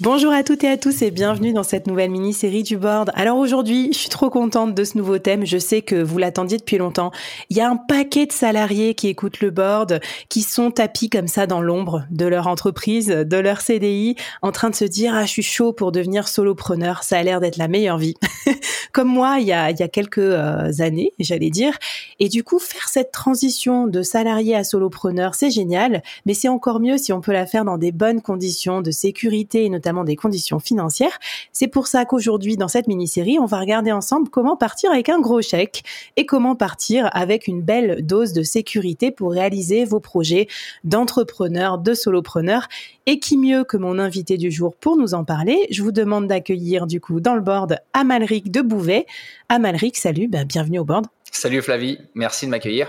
Bonjour à toutes et à tous et bienvenue dans cette nouvelle mini-série du board. Alors aujourd'hui, je suis trop contente de ce nouveau thème. Je sais que vous l'attendiez depuis longtemps. Il y a un paquet de salariés qui écoutent le board, qui sont tapis comme ça dans l'ombre de leur entreprise, de leur CDI, en train de se dire, ah, je suis chaud pour devenir solopreneur. Ça a l'air d'être la meilleure vie. comme moi, il y a, il y a quelques euh, années, j'allais dire. Et du coup, faire cette transition de salarié à solopreneur, c'est génial. Mais c'est encore mieux si on peut la faire dans des bonnes conditions de sécurité et notamment des conditions financières. C'est pour ça qu'aujourd'hui, dans cette mini-série, on va regarder ensemble comment partir avec un gros chèque et comment partir avec une belle dose de sécurité pour réaliser vos projets d'entrepreneur, de solopreneur. Et qui mieux que mon invité du jour pour nous en parler? Je vous demande d'accueillir du coup dans le board Amalric de Bouvet. Amalric, salut, ben, bienvenue au board. Salut Flavie, merci de m'accueillir.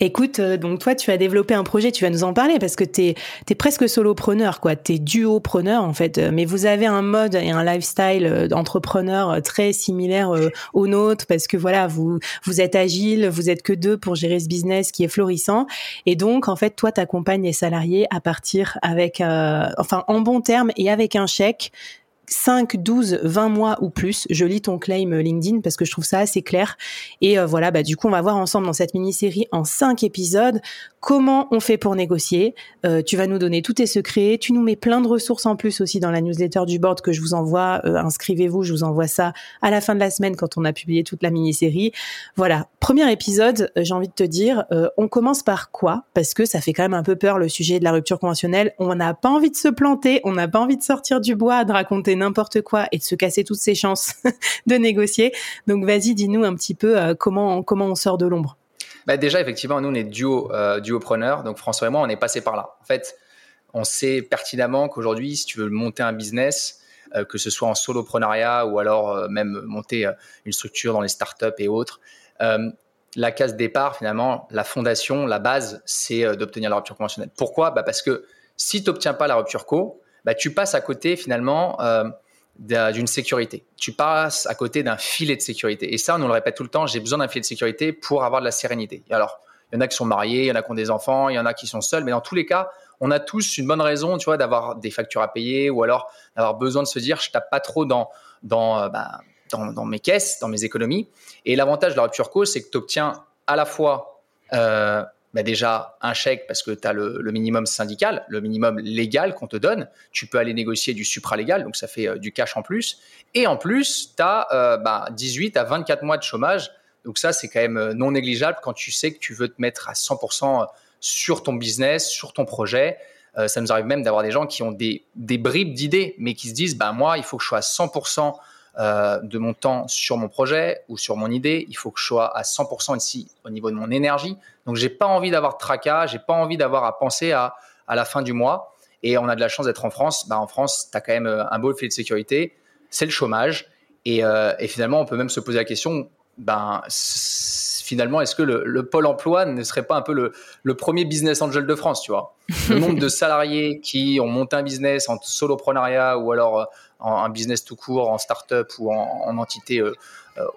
Écoute, euh, donc toi, tu as développé un projet, tu vas nous en parler parce que tu es, presque solopreneur, quoi. Tu es duopreneur, en fait. Euh, mais vous avez un mode et un lifestyle euh, d'entrepreneur très similaire au nôtre parce que voilà, vous, vous êtes agile, vous êtes que deux pour gérer ce business qui est florissant. Et donc, en fait, toi, tu accompagnes les salariés à partir avec, enfin, en bon terme et avec un chèque 5, 12, 20 mois ou plus. Je lis ton claim LinkedIn parce que je trouve ça assez clair. Et euh, voilà, bah, du coup, on va voir ensemble dans cette mini-série en 5 épisodes comment on fait pour négocier. Euh, tu vas nous donner tous tes secrets. Tu nous mets plein de ressources en plus aussi dans la newsletter du board que je vous envoie. Euh, inscrivez-vous, je vous envoie ça à la fin de la semaine quand on a publié toute la mini-série. Voilà, premier épisode, j'ai envie de te dire, on commence par quoi? Parce que ça fait quand même un peu peur le sujet de la rupture conventionnelle. On n'a pas envie de se planter, on n'a pas envie de sortir du bois, de raconter n'importe quoi et de se casser toutes ses chances de négocier. Donc vas-y, dis-nous un petit peu euh, comment, comment on sort de l'ombre. Bah déjà, effectivement, nous, on est duo, euh, duopreneur. Donc François et moi, on est passé par là. En fait, on sait pertinemment qu'aujourd'hui, si tu veux monter un business, euh, que ce soit en soloprenariat ou alors même monter une structure dans les startups et autres, la case départ, finalement, la fondation, la base, c'est d'obtenir la rupture conventionnelle. Pourquoi? Bah Parce que si tu n'obtiens pas la rupture co, bah, tu passes à côté finalement euh, d'une sécurité. Tu passes à côté d'un filet de sécurité. Et ça, on nous le répète tout le temps, j'ai besoin d'un filet de sécurité pour avoir de la sérénité. alors, il y en a qui sont mariés, il y en a qui ont des enfants, il y en a qui sont seuls, mais dans tous les cas, on a tous une bonne raison, tu vois, d'avoir des factures à payer ou alors d'avoir besoin de se dire, je tape pas trop dans, dans, euh, bah, dans, dans mes caisses, dans mes économies. Et l'avantage de la rupture cause, c'est que tu obtiens à la fois euh, bah, déjà un chèque parce que tu as le, minimum syndical, le minimum légal qu'on te donne. Tu peux aller négocier du supralégal, donc ça fait euh, du cash en plus. Et en plus, tu as 18 à 24 mois de chômage. Donc ça, c'est quand même euh, non négligeable quand tu sais que tu veux te mettre à 100% euh, sur ton business, sur ton projet. ça nous arrive même d'avoir des gens qui ont des, des bribes d'idées, mais qui se disent, bah, moi, il faut que je sois à 100% euh, de mon temps sur mon projet ou sur mon idée. Il faut que je sois à 100% ici au niveau de mon énergie. Donc, j'ai pas envie d'avoir de tracas, j'ai pas envie d'avoir à penser à, à la fin du mois. Et on a de la chance d'être en France. Bah, en France, tu as quand même euh, un beau filet de sécurité, c'est le chômage. Et, euh, et, finalement, on peut même se poser la question, ben, finalement, est-ce que le, pôle emploi ne serait pas un peu le, le, premier business angel de France, tu vois? Le nombre de salariés qui ont monté un business en soloprenariat ou alors en, business tout court, en start-up ou en, entité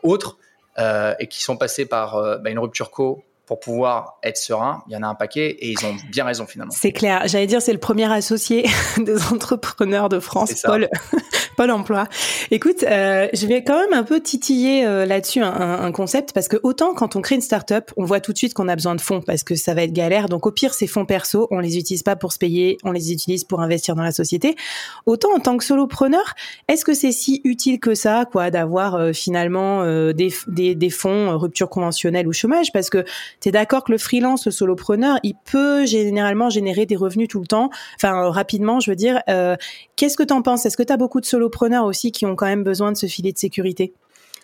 autre, et qui sont passés par bah, une rupture co pour pouvoir être serein, il y en a un paquet et ils ont bien raison finalement. C'est clair. J'allais dire, c'est le premier associé des entrepreneurs de France, Paul, Paul Emploi. Écoute, euh, je vais quand même un peu titiller euh, là-dessus un, un, concept parce que autant quand on crée une startup, on voit tout de suite qu'on a besoin de fonds parce que ça va être galère. Donc au pire, ces fonds perso, on les utilise pas pour se payer, on les utilise pour investir dans la société. Autant en tant que solopreneur, est-ce que c'est si utile que ça, quoi, d'avoir euh, finalement des, des, des fonds rupture conventionnelle ou chômage? Parce que tu es d'accord que le freelance, le solopreneur, il peut généralement générer des revenus tout le temps, enfin euh, rapidement, je veux dire. Euh, qu'est-ce que tu en penses? Est-ce que tu as beaucoup de solopreneurs aussi qui ont quand même besoin de ce filet de sécurité?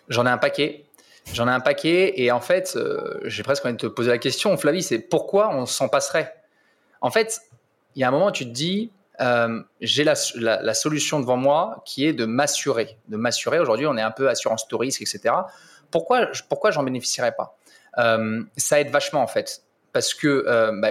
J'en ai un paquet. J'en ai un paquet et en fait, euh, j'ai presque envie de te poser la question, Flavie, c'est pourquoi on s'en passerait? En fait, il y a un moment où tu te dis, j'ai la, solution devant moi qui est de m'assurer. De m'assurer, aujourd'hui on est un peu assurance touriste, etc. Pourquoi, pourquoi j'en bénéficierais pas? Ça aide vachement en fait. Parce que euh, bah,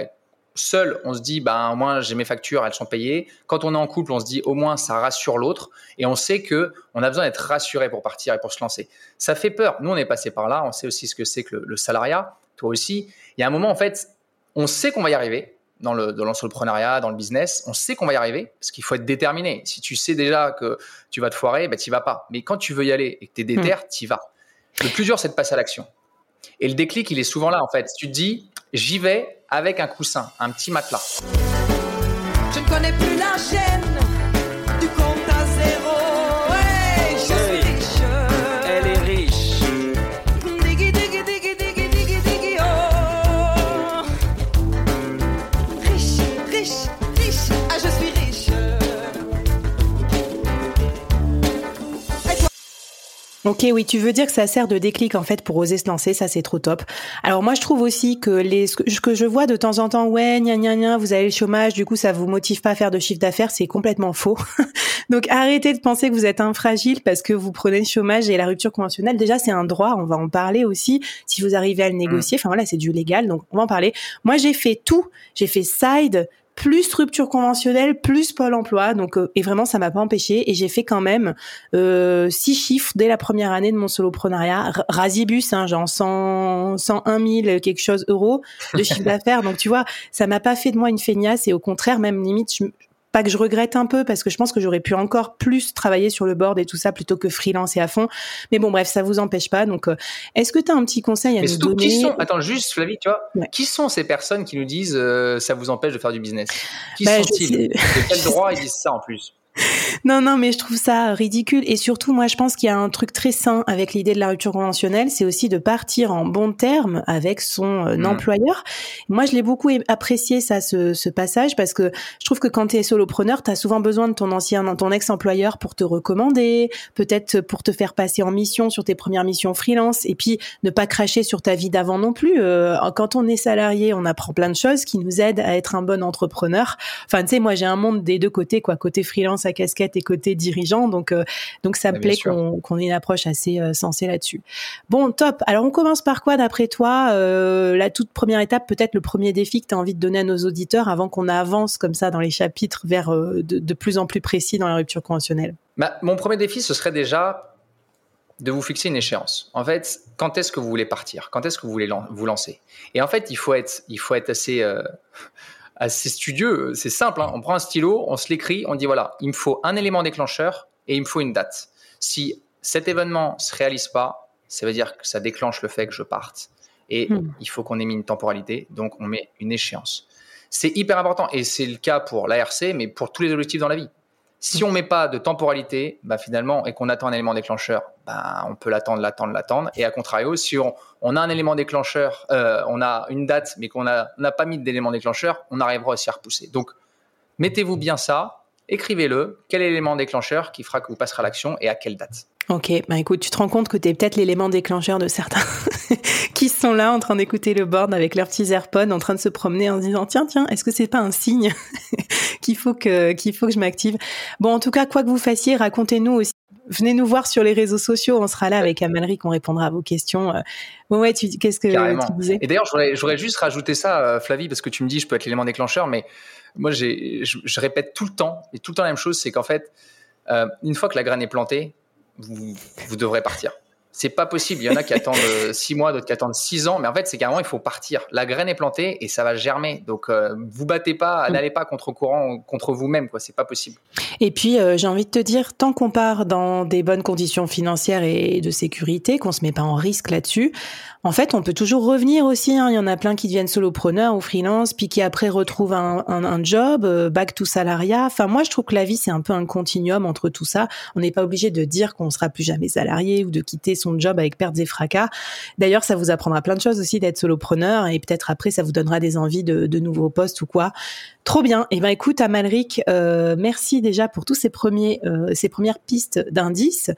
seul, on se dit, bah, au moins j'ai mes factures, elles sont payées. Quand on est en couple, on se dit, au moins ça rassure l'autre. Et on sait que on a besoin d'être rassuré pour partir et pour se lancer. Ça fait peur. Nous, on est passé par là. On sait aussi ce que c'est que le, salariat. Toi aussi. Il y a un moment, en fait, on sait qu'on va y arriver dans le dans l'entrepreneuriat, dans le business. On sait qu'on va y arriver parce qu'il faut être déterminé. Si tu sais déjà que tu vas te foirer, bah, tu vas pas. Mais quand tu veux y aller et que tu es déter, mmh. tu y vas. Le plus dur, c'est de passer à l'action. Et le déclic, il est souvent là, en fait. Tu te dis, j'y vais avec un coussin, un petit matelas. Je ne connais plus la chaîne Ok, oui, tu veux dire que ça sert de déclic en fait pour oser se lancer, ça c'est trop top. Alors moi je trouve aussi que les ce que je vois de temps en temps, ouais, gna gna gna, vous avez le chômage, du coup ça vous motive pas à faire de chiffre d'affaires, c'est complètement faux. Donc arrêtez de penser que vous êtes infragile parce que vous prenez le chômage et la rupture conventionnelle. Déjà c'est un droit, on va en parler aussi. Si vous arrivez à le négocier, enfin voilà, c'est du légal, donc on va en parler. Moi j'ai fait tout, j'ai fait side, plus structure conventionnelle, plus Pôle emploi. Donc, euh, et vraiment, ça m'a pas empêché. Et j'ai fait quand même euh, six chiffres dès la première année de mon soloprenariat. Rasibus, hein, genre 100, 101 000 quelque chose euros de chiffre d'affaires. Donc, tu vois, ça m'a pas fait de moi une feignasse. Et au contraire, même limite, je, pas que je regrette un peu parce que je pense que j'aurais pu encore plus travailler sur le board et tout ça plutôt que freelance et à fond. Mais bon, bref, ça vous empêche pas. Donc, euh, est-ce que tu as un petit conseil à nous donner qui sont, Attends, juste Flavie, tu vois, qui sont ces personnes qui nous disent euh, ça vous empêche de faire du business? Qui bah, sont-ils? De quel droit ils disent ça en plus? Non, non, mais je trouve ça ridicule. Et surtout, moi, je pense qu'il y a un truc très sain avec l'idée de la rupture conventionnelle, c'est aussi de partir en bon terme avec son euh, mmh. employeur. Moi, je l'ai beaucoup apprécié, ça, ce, ce, passage, parce que je trouve que quand tu es solopreneur, tu as souvent besoin de ton ancien, ton ex-employeur pour te recommander, peut-être pour te faire passer en mission sur tes premières missions freelance, et puis ne pas cracher sur ta vie d'avant non plus. Euh, quand on est salarié, on apprend plein de choses qui nous aident à être un bon entrepreneur. Enfin, tu sais, moi, j'ai un monde des deux côtés, quoi, côté freelance sa casquette et côté dirigeant. Donc, euh, donc ça me plaît qu'on ait une approche assez euh, sensée là-dessus. Bon, top. Alors, on commence par quoi, d'après toi euh, La toute première étape, peut-être le premier défi que tu as envie de donner à nos auditeurs avant qu'on avance comme ça dans les chapitres vers de, plus en plus précis dans la rupture conventionnelle? Bah, Mon premier défi, ce serait déjà de vous fixer une échéance. En fait, quand est-ce que vous voulez partir? Quand est-ce que vous voulez vous lancer? Et en fait, il faut être, il faut être assez assez studieux. C'est simple, hein. on prend un stylo, on se l'écrit, on dit voilà, il me faut un élément déclencheur et il me faut une date. Si cet événement se réalise pas, ça veut dire que ça déclenche le fait que je parte. Et hmm. il faut qu'on ait mis une temporalité, donc on met une échéance. C'est hyper important et c'est le cas pour l'ARC, mais pour tous les objectifs dans la vie. Si on met pas de temporalité, bah finalement, et qu'on attend un élément déclencheur, bah on peut l'attendre, l'attendre, l'attendre. Et à contrario, si on, a un élément déclencheur, euh, on a une date, mais qu'on n'a pas mis d'élément déclencheur, on arrivera aussi à repousser. Donc, mettez-vous bien ça, écrivez-le. Quel est l'élément déclencheur qui fera que vous passerez à l'action et à quelle date? Ok, bah écoute, tu te rends compte que tu es peut-être l'élément déclencheur de certains qui sont là en train d'écouter le board avec leurs petits AirPods, en train de se promener en se disant tiens tiens, est-ce que c'est pas un signe qu'il faut que qu'il faut que je m'active? Bon, en tout cas, quoi que vous fassiez, racontez-nous aussi. Venez nous voir sur les réseaux sociaux, on sera là avec Amalric, on répondra à vos questions. Euh, bon ouais, qu'est-ce que tu disais? Et d'ailleurs, j'aurais juste rajouté ça, euh, Flavie, parce que tu me dis je peux être l'élément déclencheur, mais moi je, je répète tout le temps et tout le temps la même chose, c'est qu'en fait euh, une fois que la graine est plantée, vous, devrez partir. C'est pas possible. Il y en a qui attendent euh, six mois, d'autres qui attendent six ans. Mais en fait, c'est carrément, il faut partir. La graine est plantée et ça va germer. Donc, euh, vous battez pas, mm. n'allez pas contre courant, contre vous-même. Quoi, c'est pas possible. Et puis, euh, j'ai envie de te dire, tant qu'on part dans des bonnes conditions financières et de sécurité, qu'on se met pas en risque là-dessus, en fait, on peut toujours revenir aussi. Hein. Il y en a plein qui deviennent solopreneurs ou freelance, puis qui après retrouvent un, un, un job, euh, back to salariat. Enfin, moi, je trouve que la vie, c'est un peu un continuum entre tout ça. On n'est pas obligé de dire qu'on sera plus jamais salarié ou de quitter son job avec pertes et fracas. D'ailleurs, ça vous apprendra plein de choses aussi d'être solopreneur et peut-être après, ça vous donnera des envies de, nouveaux postes ou quoi. Trop bien. Eh ben écoute, Amalric, euh, merci déjà pour tous ces premiers, euh, ces premières pistes d'indices.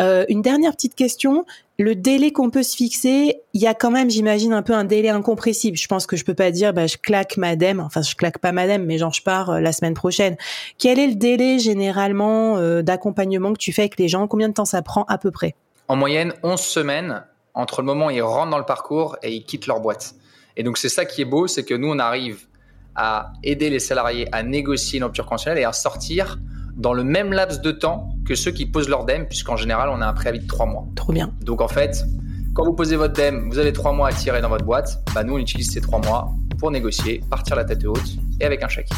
Euh, une dernière petite question le délai qu'on peut se fixer, il y a quand même, j'imagine, un peu un délai incompressible. Je pense que je peux pas dire, bah, je claque madame, enfin, je claque pas madame, mais genre, je pars la semaine prochaine. Quel est le délai généralement d'accompagnement que tu fais avec les gens? Combien de temps ça prend à peu près? En moyenne, 11 semaines entre le moment où ils rentrent dans le parcours et ils quittent leur boîte. Et donc, c'est ça qui est beau, c'est que nous, on arrive à aider les salariés à négocier une rupture conventionnelle et à sortir dans le même laps de temps que ceux qui posent leur DEM, puisqu'en général, on a un préavis de trois mois. Trop bien. Donc en fait, quand vous posez votre DEM, vous avez trois mois à tirer dans votre boîte. Bah, nous, on utilise ces trois mois pour négocier, partir la tête haute et avec un chèque.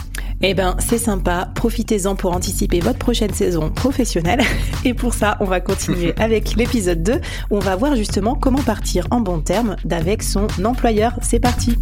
Eh ben, c'est sympa. Profitez-en pour anticiper votre prochaine saison professionnelle. Et pour ça, on va continuer avec l'épisode 2 où on va voir justement comment partir en bon terme d'avec son employeur. C'est parti.